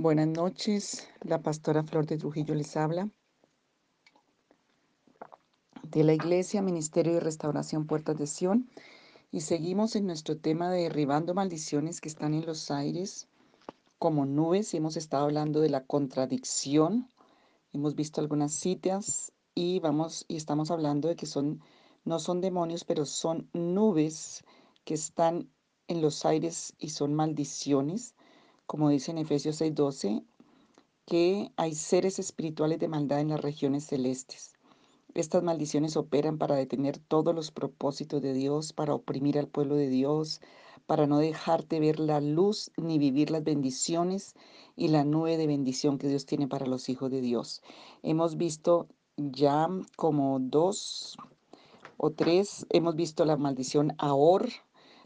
Buenas noches, la pastora Flor de Trujillo les habla. De la Iglesia, Ministerio de Restauración Puertas de Sion. Y seguimos en nuestro tema de derribando maldiciones que están en los aires como nubes. Hemos estado hablando de la contradicción. Hemos visto algunas citas y vamos y estamos hablando de que son no son demonios, pero son nubes que están en los aires y son maldiciones como dice en Efesios 6:12, que hay seres espirituales de maldad en las regiones celestes. Estas maldiciones operan para detener todos los propósitos de Dios, para oprimir al pueblo de Dios, para no dejarte ver la luz ni vivir las bendiciones y la nube de bendición que Dios tiene para los hijos de Dios. Hemos visto ya como dos o tres, hemos visto la maldición Ahor,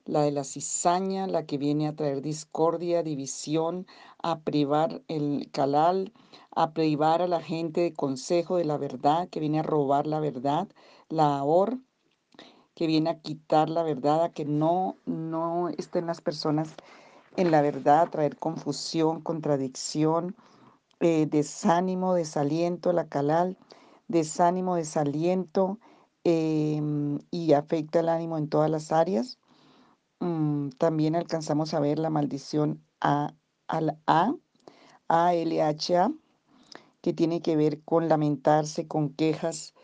la de la cizaña, la que viene a traer discordia, división, a privar el calal, a privar a la gente de consejo de la verdad, que viene a robar la verdad, la ahor, que viene a quitar la verdad, a que no, no estén las personas en la verdad, a traer confusión, contradicción, eh, desánimo, desaliento, la calal, desánimo, desaliento, em, y afecta el ánimo en todas las áreas. Mm, también alcanzamos a ver la maldición A, al A, A-L-H-A, que tiene que ver con lamentarse, con quejas.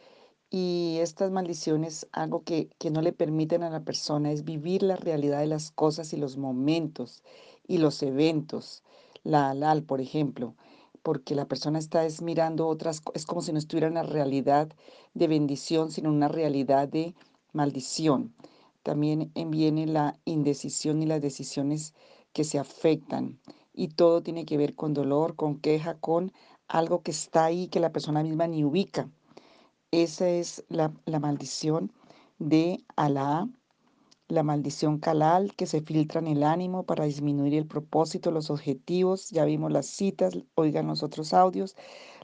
Y estas maldiciones, algo que, que no le permiten a la persona es vivir la realidad de las cosas y los momentos y los eventos. La alal, por ejemplo, porque la persona está es mirando otras, es como si no estuviera en la realidad de bendición, sino una realidad de maldición también viene la indecisión y las decisiones que se afectan. Y todo tiene que ver con dolor, con queja, con algo que está ahí que la persona misma ni ubica. Esa es la, maldición de Alá, la maldición Kalal que se filtra en el ánimo para disminuir el propósito, los objetivos. Ya vimos las citas, oigan los otros audios.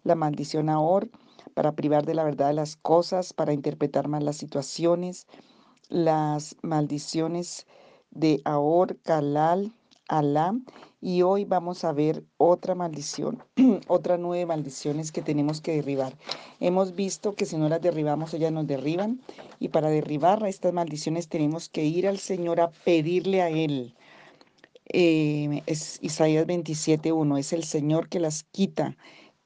La maldición Ahor para privar de la verdad de las cosas, para interpretar mal las situaciones las maldiciones de Ahor, Kalal, Alá. Y hoy vamos a ver otra maldición, otra nueve maldiciones que tenemos que derribar. Hemos visto que si no las derribamos, ellas nos derriban. Y para derribar estas maldiciones tenemos que ir al Señor a pedirle a Él. Eh, es Isaías 27.1, es el Señor que las quita.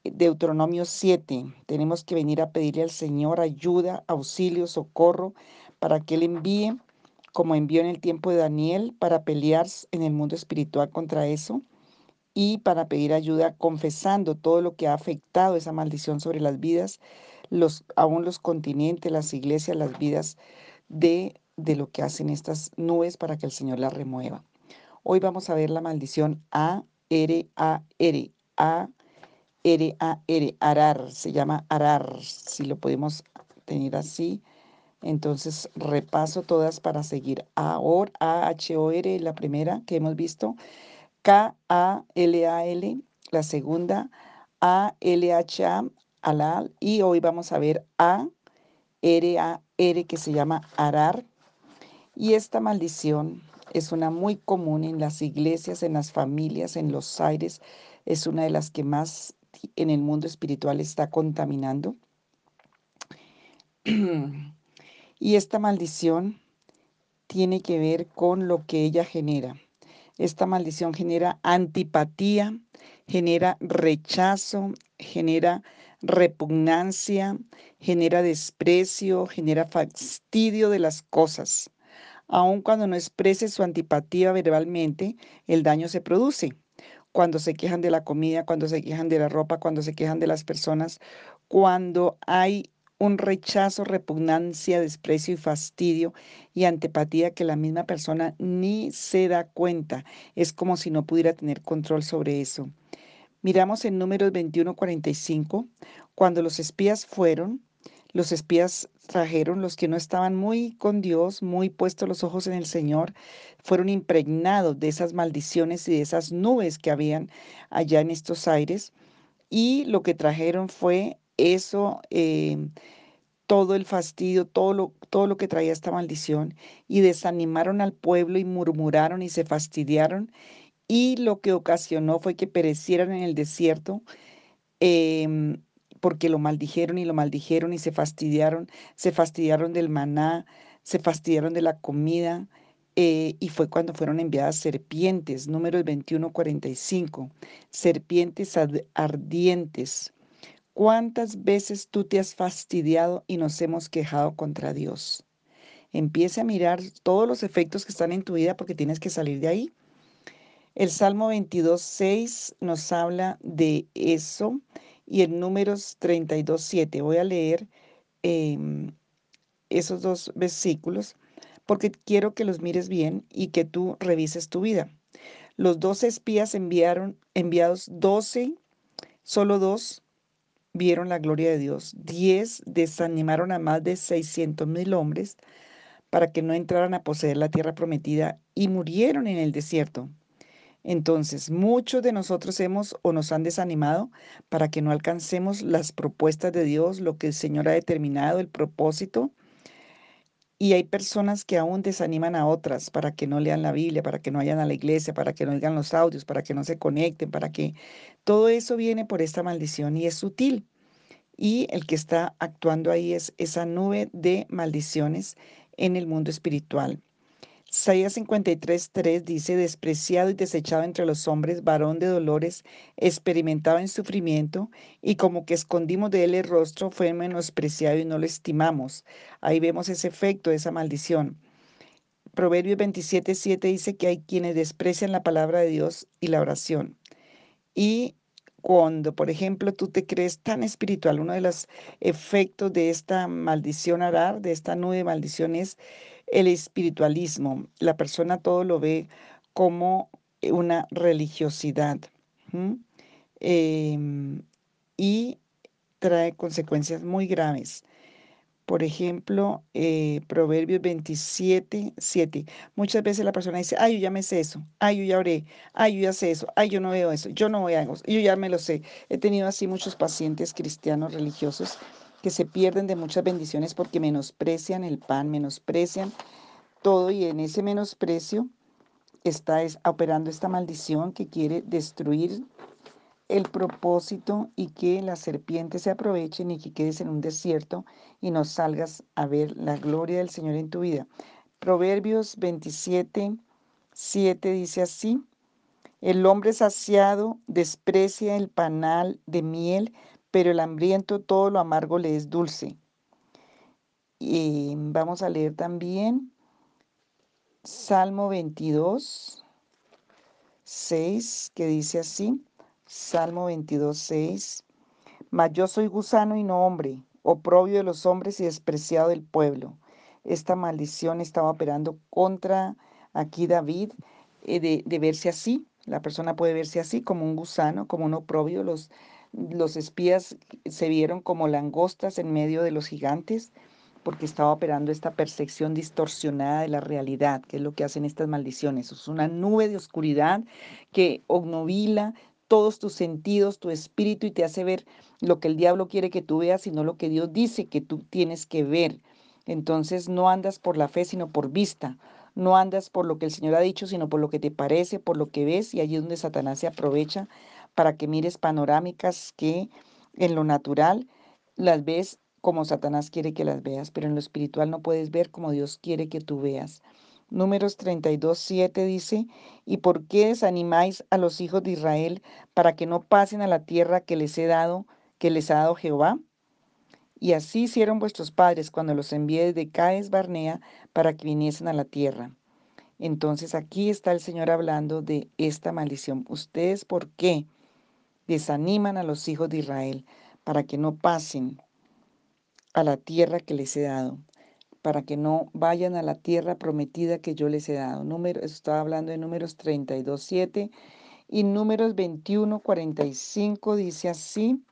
Deuteronomio 7, tenemos que venir a pedirle al Señor ayuda, auxilio, socorro para que Él envíe, como envió en el tiempo de Daniel, para pelear en el mundo espiritual contra eso y para pedir ayuda confesando todo lo que ha afectado esa maldición sobre las vidas, los, aún los continentes, las iglesias, las vidas de, de lo que hacen estas nubes para que el Señor las remueva. Hoy vamos a ver la maldición A, R, A, R, A, R, A, R, Arar, se llama Arar, si lo podemos tener así. Entonces repaso todas para seguir. AOR, A-H-O-R, la primera que hemos visto. K-A-L-A-L, la segunda. A-L-H-A, Alal. Y hoy vamos a ver A-R-A-R, que se llama Arar. Y esta maldición es una muy común en las iglesias, en las familias, en los aires. Es una de las que más en el mundo espiritual está contaminando. Y esta maldición tiene que ver con lo que ella genera. Esta maldición genera antipatía, genera rechazo, genera repugnancia, genera desprecio, genera fastidio de las cosas. Aun cuando no exprese su antipatía verbalmente, el daño se produce. Cuando se quejan de la comida, cuando se quejan de la ropa, cuando se quejan de las personas, cuando hay un rechazo, repugnancia, desprecio y fastidio y antipatía que la misma persona ni se da cuenta. Es como si no pudiera tener control sobre eso. Miramos en números 21:45, cuando los espías fueron, los espías trajeron, los que no estaban muy con Dios, muy puestos los ojos en el Señor, fueron impregnados de esas maldiciones y de esas nubes que habían allá en estos aires. Y lo que trajeron fue eso, eh, todo el fastidio, todo lo, todo lo que traía esta maldición, y desanimaron al pueblo y murmuraron y se fastidiaron y lo que ocasionó fue que perecieran en el desierto, em, porque lo maldijeron y lo maldijeron y se fastidiaron, se fastidiaron del maná, se fastidiaron de la comida, eh, y fue cuando fueron enviadas serpientes, números 21, 45, serpientes ardientes. ¿Cuántas veces tú te has fastidiado y nos hemos quejado contra Dios? Empieza a mirar todos los efectos que están en tu vida porque tienes que salir de ahí. El Salmo 22, 6 nos habla de eso y en números 32, 7. Voy a leer em, esos dos versículos porque quiero que los mires bien y que tú revises tu vida. Los doce espías enviaron, enviados doce, solo dos vieron la gloria de Dios. Diez desanimaron a más de 600 mil hombres para que no entraran a poseer la tierra prometida y murieron en el desierto. Entonces, muchos de nosotros hemos o nos han desanimado para que no alcancemos las propuestas de Dios, lo que el Señor ha determinado, el propósito. Y hay personas que aún desaniman a otras para que no lean la Biblia, para que no vayan a la iglesia, para que no oigan los audios, para que no se conecten, para que todo eso viene por esta maldición y es sutil. Y el que está actuando ahí es esa nube de maldiciones en el mundo espiritual. Isaías 53:3 dice, despreciado y desechado entre los hombres, varón de dolores, experimentado en sufrimiento, y como que escondimos de él el rostro, fue menospreciado y no lo estimamos. Ahí vemos ese efecto, esa maldición. Proverbios 27:7 dice que hay quienes desprecian la palabra de Dios y la oración. Y cuando, por ejemplo, tú te crees tan espiritual, uno de los efectos de esta maldición arar, de esta nube de maldición es el espiritualismo. La persona todo lo ve como una religiosidad em, y trae consecuencias muy graves. Por ejemplo, eh, Proverbios 27, 7. Muchas veces la persona dice, ay, yo ya me sé eso, ay, yo ya oré, ay, yo ya sé eso, ay, yo no veo eso, yo no voy a eso, yo ya me lo sé. He tenido así muchos pacientes cristianos religiosos que se pierden de muchas bendiciones porque menosprecian el pan, menosprecian todo y en ese menosprecio está operando esta maldición que quiere destruir el propósito y que las serpientes se aprovechen y que quedes en un desierto y no salgas a ver la gloria del Señor en tu vida. Proverbios 27, 7 dice así, el hombre saciado desprecia el panal de miel, pero el hambriento todo lo amargo le es dulce. Y vamos a leer también Salmo 22, 6, que dice así, Salmo 22, 6, mas yo soy gusano y no hombre, oprobio de los hombres y despreciado del pueblo. Esta maldición estaba operando contra aquí David eh, de, de verse así, la persona puede verse así como un gusano, como un oprobio, los los espías se vieron como langostas en medio de los gigantes porque estaba operando esta percepción distorsionada de la realidad, que es lo que hacen estas maldiciones. Es una nube de oscuridad que obnovila todos tus sentidos, tu espíritu y te hace ver lo que el diablo quiere que tú veas, sino lo que Dios dice que tú tienes que ver. Entonces no andas por la fe, sino por vista. No andas por lo que el Señor ha dicho, sino por lo que te parece, por lo que ves, y allí es donde Satanás se aprovecha para que mires panorámicas que en lo natural las ves como Satanás quiere que las veas, pero en lo espiritual no puedes ver como Dios quiere que tú veas. Números 32, 7 dice, ¿y por qué desanimáis a los hijos de Israel para que no pasen a la tierra que les he dado, que les ha dado Jehová? Y así hicieron vuestros padres cuando los envié desde Caes Barnea para que viniesen a la tierra. Entonces aquí está el Señor hablando de esta maldición. ¿Ustedes por qué? Desaniman a los hijos de Israel para que no pasen a la tierra que les he dado, para que no vayan a la tierra prometida que yo les he dado. Número, estaba hablando de números 32, 7 y números 21, 45 dice así,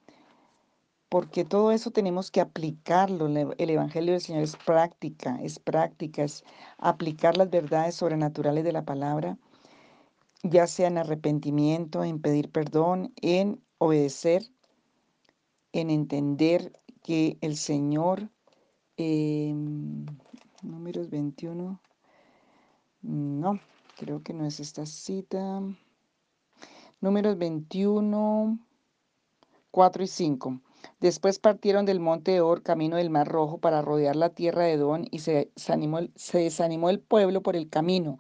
porque todo eso tenemos que aplicarlo. El Evangelio del Señor es práctica, es práctica, es aplicar las verdades sobrenaturales de la palabra ya sea en arrepentimiento, en pedir perdón, en obedecer, en entender que el Señor, em, números 21, no, creo que no es esta cita. Números 21, 4 y 5. Después partieron del monte de Or, camino del Mar Rojo, para rodear la tierra de Edom, y se desanimó, se desanimó el pueblo por el camino.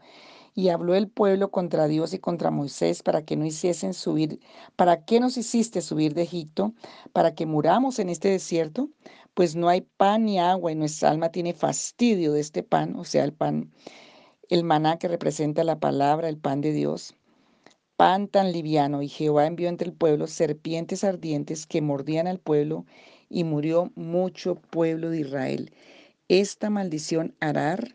Y habló el pueblo contra Dios y contra Moisés para que no hiciesen subir, ¿para qué nos hiciste subir de Egipto? ¿Para que muramos en este desierto? Pues no hay pan ni agua y nuestra alma tiene fastidio de este pan, o sea, el pan, el maná que representa la palabra, el pan de Dios pan tan liviano, y Jehová envió entre el pueblo serpientes ardientes que mordían al pueblo, y murió mucho pueblo de Israel. Esta maldición Arar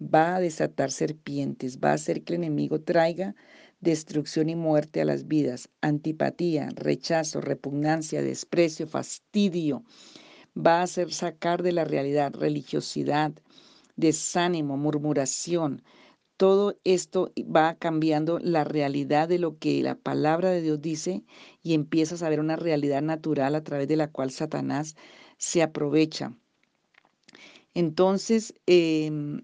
va a desatar serpientes, va a hacer que el enemigo traiga destrucción y muerte a las vidas, antipatía, rechazo, repugnancia, desprecio, fastidio. Va a hacer sacar de la realidad religiosidad, desánimo, murmuración, todo esto va cambiando la realidad de lo que la palabra de Dios dice y empiezas a ver una realidad natural a través de la cual Satanás se aprovecha. Entonces, em,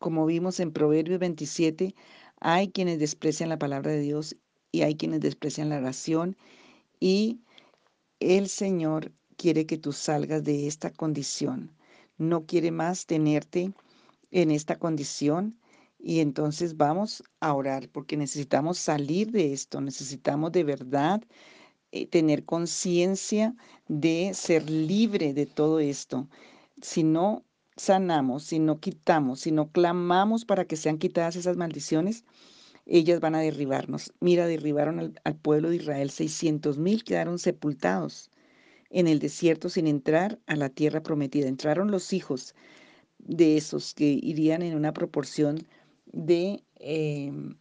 como vimos en Proverbios 27, hay quienes desprecian la palabra de Dios y hay quienes desprecian la oración y el Señor quiere que tú salgas de esta condición. No quiere más tenerte en esta condición y entonces vamos a orar porque necesitamos salir de esto, necesitamos de verdad eh, tener conciencia de ser libre de todo esto. Si no sanamos, si no quitamos, si no clamamos para que sean quitadas esas maldiciones, ellas van a derribarnos. Mira, derribaron al, pueblo de Israel, 600 mil quedaron sepultados en el desierto sin entrar a la tierra prometida. Entraron los hijos de esos que irían en una proporción de, em,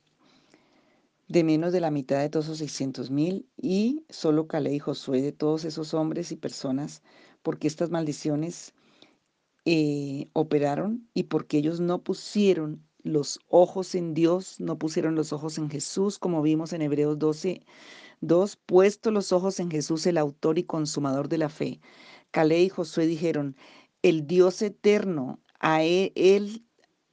de menos de la mitad de todos esos 600 mil y solo Calé y Josué de todos esos hombres y personas, porque estas maldiciones eh, operaron y porque ellos no pusieron los ojos en Dios, no pusieron los ojos en Jesús, como vimos en Hebreos 12, 2, puesto los ojos en Jesús, el autor y consumador de la fe. Calé y Josué dijeron, el Dios eterno, a él, él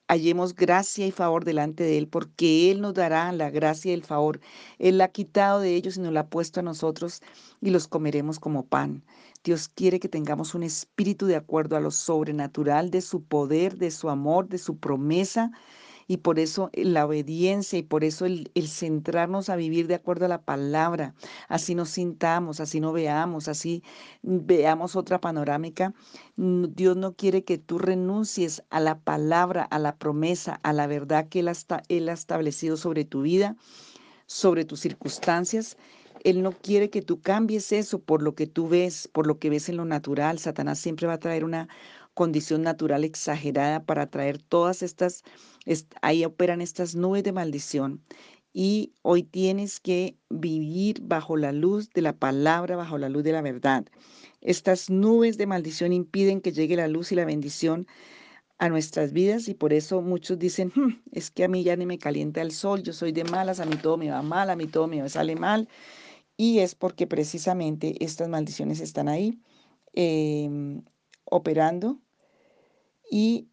hallemos gracia y favor delante de Él, porque Él nos dará la gracia y el favor. Él la ha quitado de ellos y nos la ha puesto a nosotros y los comeremos como pan. Dios quiere que tengamos un espíritu de acuerdo a lo sobrenatural de su poder, de su amor, de su promesa y por eso la obediencia y por eso el, centrarnos a vivir de acuerdo a la palabra, así nos sintamos, así no veamos, así veamos otra panorámica. Dios no quiere que tú renuncies a la palabra, a la promesa, a la verdad que Él él ha establecido sobre tu vida, sobre tus circunstancias. Él no quiere que tú cambies eso por lo que tú ves, por lo que ves en lo natural. Satanás siempre va a traer una condición natural exagerada para traer todas estas ahí operan estas nubes de maldición y hoy tienes que vivir bajo la luz de la palabra, bajo la luz de la verdad. Estas nubes de maldición impiden que llegue la luz y la bendición a nuestras vidas y por eso muchos dicen, hmm, es que a mí ya ni me calienta el sol, yo soy de malas, a mí todo me va mal, a mí todo me sale mal. Y es porque precisamente estas maldiciones están ahí em, operando y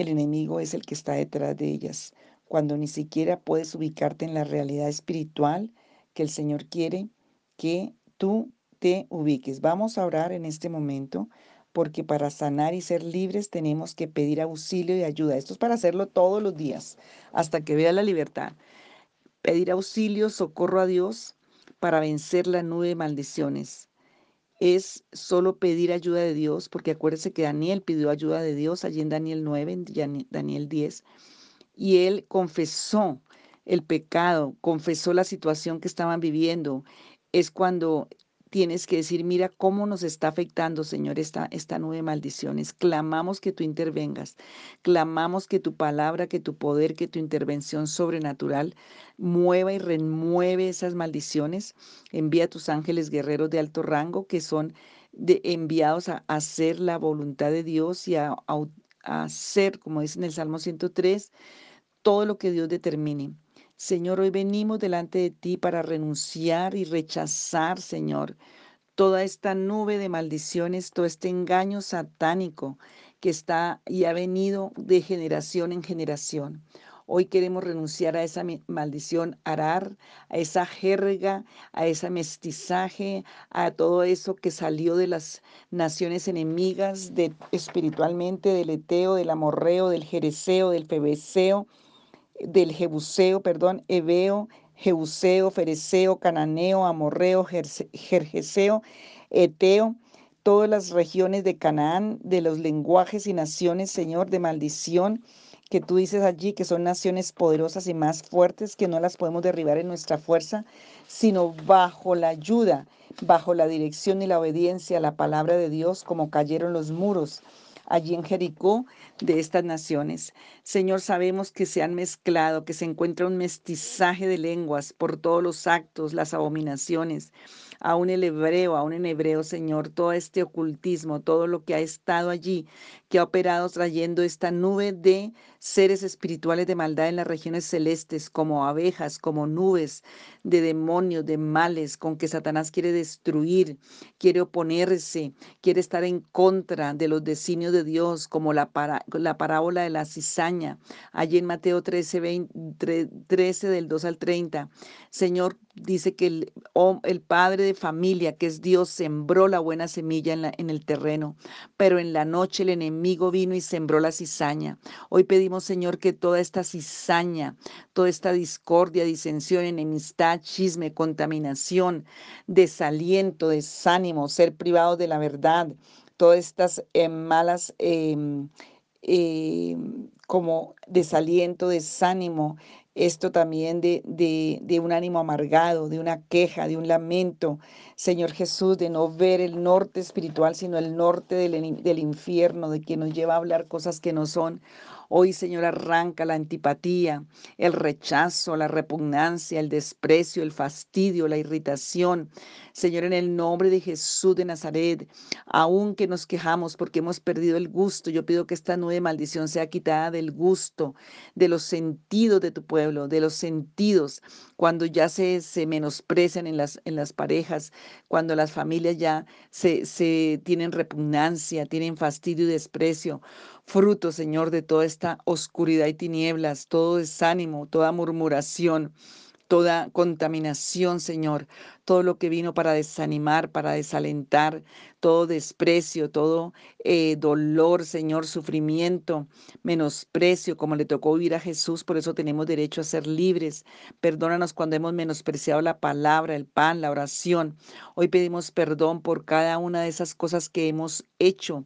el enemigo es el que está detrás de ellas, cuando ni siquiera puedes ubicarte en la realidad espiritual que el Señor quiere que tú te ubiques. Vamos a orar en este momento porque para sanar y ser libres tenemos que pedir auxilio y ayuda. Esto es para hacerlo todos los días hasta que vea la libertad. Pedir auxilio, socorro a Dios para vencer la nube de maldiciones es solo pedir ayuda de Dios, porque acuérdese que Daniel pidió ayuda de Dios allí en Daniel 9, en Daniel 10, y él confesó el pecado, confesó la situación que estaban viviendo. Es cuando tienes que decir, mira cómo nos está afectando, Señor, esta, nube de maldiciones. Clamamos que tú intervengas, clamamos que tu palabra, que tu poder, que tu intervención sobrenatural mueva y remueve esas maldiciones. Envía a tus ángeles guerreros de alto rango que son de, enviados a, hacer la voluntad de Dios y a, a hacer, como dice en el Salmo 103, todo lo que Dios determine. Señor, hoy venimos delante de ti para renunciar y rechazar, Señor, toda esta nube de maldiciones, todo este engaño satánico que está y ha venido de generación en generación. Hoy queremos renunciar a esa maldición arar, a esa jerga, a ese mestizaje, a todo eso que salió de las naciones enemigas, de, espiritualmente, del Eteo, del Amorreo, del Jereseo, del Febeseo, del Jebuseo, perdón, Ebeo, Jebuseo, Fereseo, Cananeo, Amorreo, Jerjeseo, Eteo, todas las regiones de Canaán, de los lenguajes y naciones, Señor, de maldición, que tú dices allí que son naciones poderosas y más fuertes, que no las podemos derribar en nuestra fuerza, sino bajo la ayuda, bajo la dirección y la obediencia a la palabra de Dios, como cayeron los muros allí en Jericó de estas naciones. Señor, sabemos que se han mezclado, que se encuentra un mestizaje de lenguas por todos los actos, las abominaciones aún el hebreo, aún en hebreo, Señor, todo este ocultismo, todo lo que ha estado allí, que ha operado trayendo esta nube de seres espirituales de maldad en las regiones celestes, como abejas, como nubes de demonios, de males, con que Satanás quiere destruir, quiere oponerse, quiere estar en contra de los designios de Dios, como la, la parábola de la cizaña, allí en Mateo 13, 13 del 2 al 30. Señor, dice que el, el, padre de familia, que es Dios, sembró la buena semilla en, la, en, el terreno, pero en la noche el enemigo vino y sembró la cizaña. Hoy pedimos, Señor, que toda esta cizaña, toda esta discordia, disensión, enemistad, chisme, contaminación, desaliento, desánimo, ser privado de la verdad, todas estas eh, malas... Eh, eh, como desaliento, desánimo, esto también de, un ánimo amargado, de una queja, de un lamento, Señor Jesús, de no ver el norte espiritual, sino el norte del, del infierno, de que nos lleva a hablar cosas que no son. Hoy, Señor, arranca la antipatía, el rechazo, la repugnancia, el desprecio, el fastidio, la irritación. Señor, en el nombre de Jesús de Nazaret, aunque nos quejamos porque hemos perdido el gusto, yo pido que esta nueva maldición sea quitada del gusto, de los sentidos de tu pueblo, de los sentidos, cuando ya se, se menosprecian en las, en las parejas, cuando las familias ya se, se tienen repugnancia, tienen fastidio y desprecio fruto, Señor, de toda esta oscuridad y tinieblas, todo desánimo, toda murmuración, toda contaminación, Señor, todo lo que vino para desanimar, para desalentar, todo desprecio, todo eh, dolor, Señor, sufrimiento, menosprecio, como le tocó vivir a Jesús, por eso tenemos derecho a ser libres. Perdónanos cuando hemos menospreciado la palabra, el pan, la oración. Hoy pedimos perdón por cada una de esas cosas que hemos hecho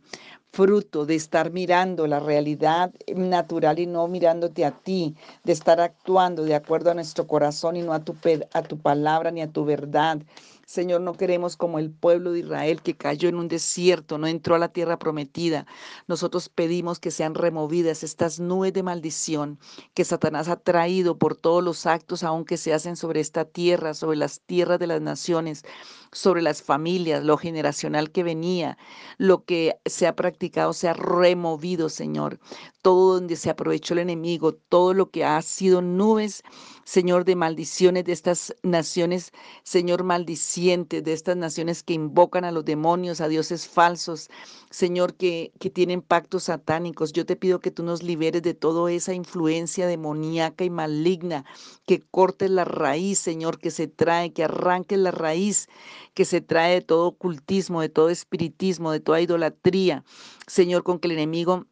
fruto de estar mirando la realidad natural y no mirándote a ti, de estar actuando de acuerdo a nuestro corazón y no a tu, a tu palabra ni a tu verdad. Señor, no queremos como el pueblo de Israel que cayó en un desierto, no entró a la tierra prometida. Nosotros pedimos que sean removidas estas nubes de maldición que Satanás ha traído por todos los actos aunque se hacen sobre esta tierra, sobre las tierras de las naciones, sobre las familias, lo generacional que venía, lo que se ha practicado se ha removido, Señor. Todo donde se aprovechó el enemigo, todo lo que ha sido nubes Señor, de maldiciones de estas naciones, Señor, maldicientes, de estas naciones que invocan a los demonios, a dioses falsos, Señor, que, que tienen pactos satánicos. Yo te pido que tú nos liberes de toda esa influencia demoníaca y maligna, que cortes la raíz, Señor, que se trae, que arranques la raíz que se trae de todo ocultismo, de todo espiritismo, de toda idolatría. Señor, con que el enemigo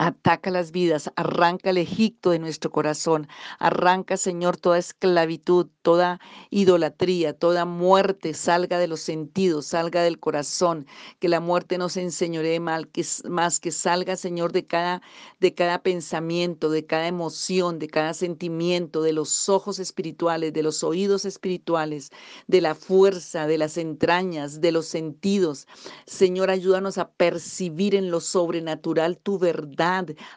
Ataca las vidas, arranca el Egipto de nuestro corazón, arranca, Señor, toda esclavitud, toda idolatría, toda muerte salga de los sentidos, salga del corazón, que la muerte no se enseñoree mal, que más que salga, Señor, de cada de cada pensamiento, de cada emoción, de cada sentimiento, de los ojos espirituales, de los oídos espirituales, de la fuerza, de las entrañas, de los sentidos. Señor, ayúdanos a percibir en lo sobrenatural tu verdad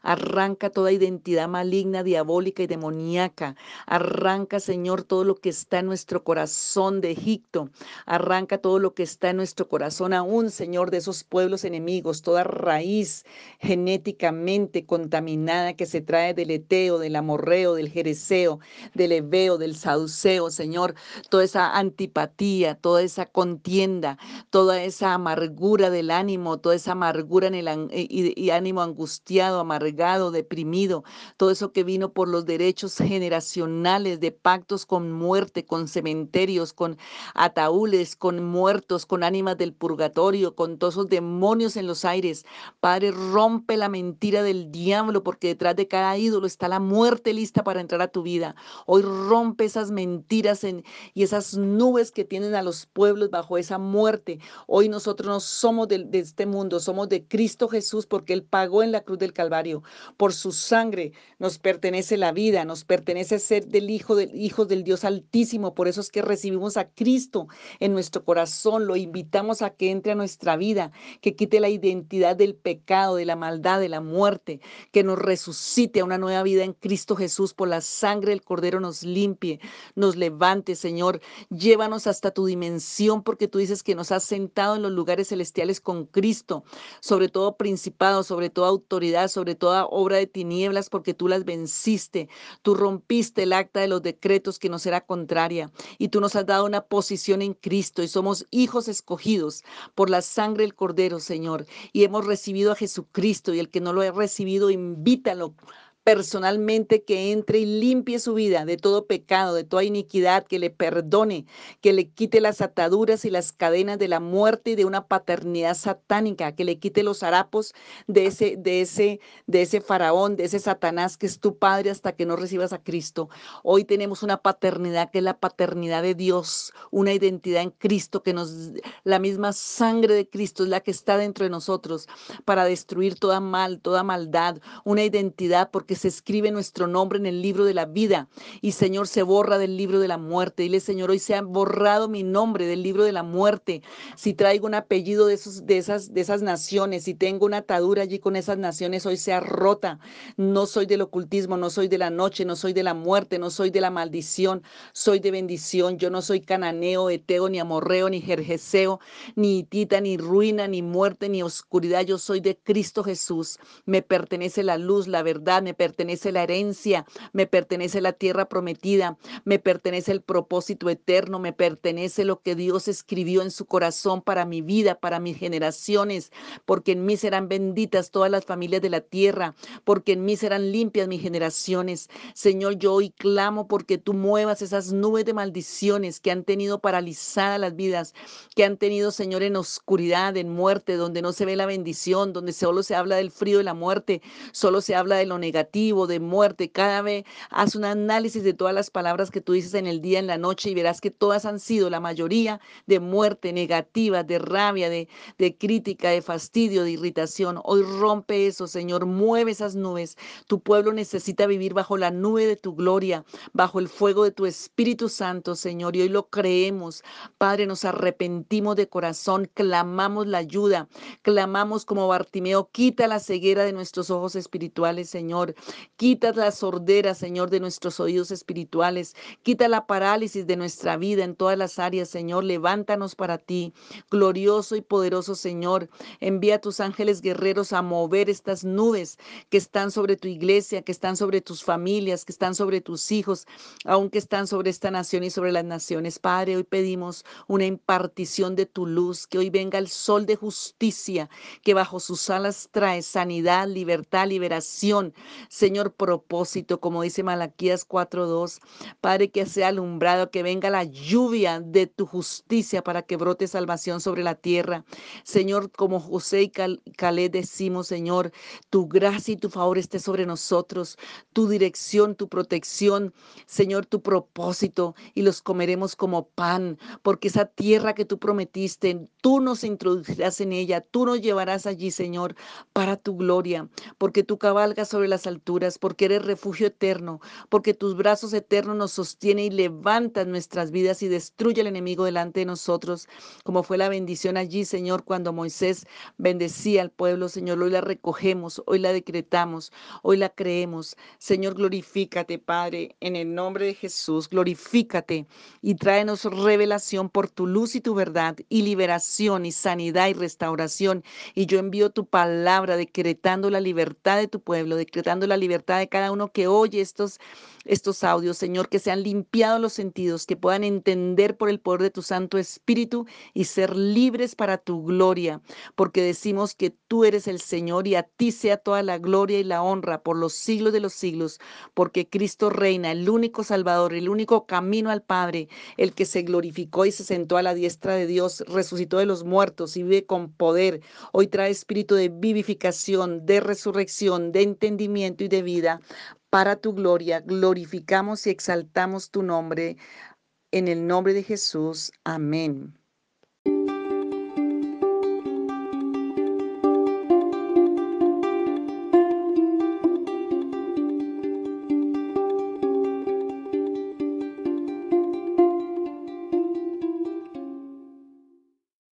Arranca toda identidad maligna, diabólica y demoníaca. Arranca, Señor, todo lo que está en nuestro corazón de Egipto. Arranca todo lo que está en nuestro corazón aún, Señor, de esos pueblos enemigos. Toda raíz genéticamente contaminada que se trae del Eteo, del Amorreo, del Jereseo, del Ebeo, del Saduceo, Señor. Toda esa antipatía, toda esa contienda, toda esa amargura del ánimo, toda esa amargura en el y ánimo angustiado amargado, deprimido, todo eso que vino por los derechos generacionales de pactos con muerte, con cementerios, con ataúdes, con muertos, con ánimas del purgatorio, con todos esos demonios en los aires. Padre, rompe la mentira del diablo porque detrás de cada ídolo está la muerte lista para entrar a tu vida. Hoy rompe esas mentiras en, y esas nubes que tienen a los pueblos bajo esa muerte. Hoy nosotros no somos de, de este mundo, somos de Cristo Jesús porque Él pagó en la cruz del Calvario. Por su sangre nos pertenece la vida, nos pertenece ser del Hijo del Hijo del Dios Altísimo. Por eso es que recibimos a Cristo en nuestro corazón, lo invitamos a que entre a nuestra vida, que quite la identidad del pecado, de la maldad, de la muerte, que nos resucite a una nueva vida en Cristo Jesús por la sangre del Cordero nos limpie, nos levante, Señor. Llévanos hasta tu dimensión porque tú dices que nos has sentado en los lugares celestiales con Cristo, sobre todo principado, sobre toda autoridad, sobre toda obra de tinieblas, porque tú las venciste. Tú rompiste el acta de los decretos que nos era contraria y tú nos has dado una posición en Cristo y somos hijos escogidos por la sangre del Cordero, Señor. Y hemos recibido a Jesucristo y el que no lo ha recibido, invítalo personalmente que entre y limpie su vida de todo pecado, de toda iniquidad, que le perdone, que le quite las ataduras y las cadenas de la muerte y de una paternidad satánica, que le quite los harapos de ese, de ese, de ese faraón, de ese Satanás que es tu padre hasta que no recibas a Cristo. Hoy tenemos una paternidad que es la paternidad de Dios, una identidad en Cristo que nos, la misma sangre de Cristo es la que está dentro de nosotros para destruir toda mal, toda maldad, una identidad porque que se escribe nuestro nombre en el libro de la vida y Señor se borra del libro de la muerte. Dile, Señor, hoy se ha borrado mi nombre del libro de la muerte. Si traigo un apellido de, esos, de, esas, de esas naciones, si tengo una atadura allí con esas naciones, hoy sea rota. No soy del ocultismo, no soy de la noche, no soy de la muerte, no soy de la maldición, soy de bendición. Yo no soy cananeo, eteo, ni amorreo, ni jerjeseo, ni hitita, ni ruina, ni muerte, ni oscuridad. Yo soy de Cristo Jesús. Me pertenece la luz, la verdad, me pertenece la herencia, me pertenece la tierra prometida, me pertenece el propósito eterno, me pertenece lo que Dios escribió en su corazón para mi vida, para mis generaciones, porque en mí serán benditas todas las familias de la tierra, porque en mí serán limpias mis generaciones. Señor, yo hoy clamo porque tú muevas esas nubes de maldiciones que han tenido paralizadas las vidas, que han tenido, Señor, en oscuridad, en muerte, donde no se ve la bendición, donde solo se habla del frío de la muerte, solo se habla de lo negativo de muerte. Cada vez haz un análisis de todas las palabras que tú dices en el día, en la noche y verás que todas han sido la mayoría de muerte negativa, de rabia, de, de crítica, de fastidio, de irritación. Hoy rompe eso, Señor, mueve esas nubes. Tu pueblo necesita vivir bajo la nube de tu gloria, bajo el fuego de tu Espíritu Santo, Señor, y hoy lo creemos. Padre, nos arrepentimos de corazón, clamamos la ayuda, clamamos como Bartimeo, quita la ceguera de nuestros ojos espirituales, Señor. Quita la sordera, Señor, de nuestros oídos espirituales. Quita la parálisis de nuestra vida en todas las áreas, Señor. Levántanos para ti. Glorioso y poderoso, Señor. Envía a tus ángeles guerreros a mover estas nubes que están sobre tu iglesia, que están sobre tus familias, que están sobre tus hijos, aunque están sobre esta nación y sobre las naciones. Padre, hoy pedimos una impartición de tu luz, que hoy venga el sol de justicia, que bajo sus alas trae sanidad, libertad, liberación, Señor, propósito, como dice Malaquías 4.2. Padre, que sea alumbrado, que venga la lluvia de tu justicia para que brote salvación sobre la tierra. Señor, como José y Caleb decimos, Señor, tu gracia y tu favor esté sobre nosotros, tu dirección, tu protección, Señor, tu propósito, y los comeremos como pan, porque esa tierra que tú prometiste, tú nos introducirás en ella, tú nos llevarás allí, Señor, para tu gloria, porque tú cabalgas sobre las alturas, porque eres refugio eterno, porque tus brazos eternos nos sostienen y levantan nuestras vidas y destruye el enemigo delante de nosotros, como fue la bendición allí, Señor, cuando Moisés bendecía al pueblo, Señor, hoy la recogemos, hoy la decretamos, hoy la creemos. Señor, glorifícate, Padre, en el nombre de Jesús, glorifícate y tráenos revelación por tu luz y tu verdad y liberación y sanidad y restauración. Y yo envío tu palabra decretando la libertad de tu pueblo, decretando la libertad de cada uno que oye estos, estos audios, Señor, que sean limpiados los sentidos, que puedan entender por el poder de tu Santo Espíritu y ser libres para tu gloria, porque decimos que tú eres el Señor y a ti sea toda la gloria y la honra por los siglos de los siglos, porque Cristo reina, el único Salvador, el único camino al Padre, el que se glorificó y se sentó a la diestra de Dios, resucitó de los muertos y vive con poder. Hoy trae espíritu de vivificación, de resurrección, de entendimiento y de vida para tu gloria. Glorificamos y exaltamos tu nombre. En el nombre de Jesús. Amén.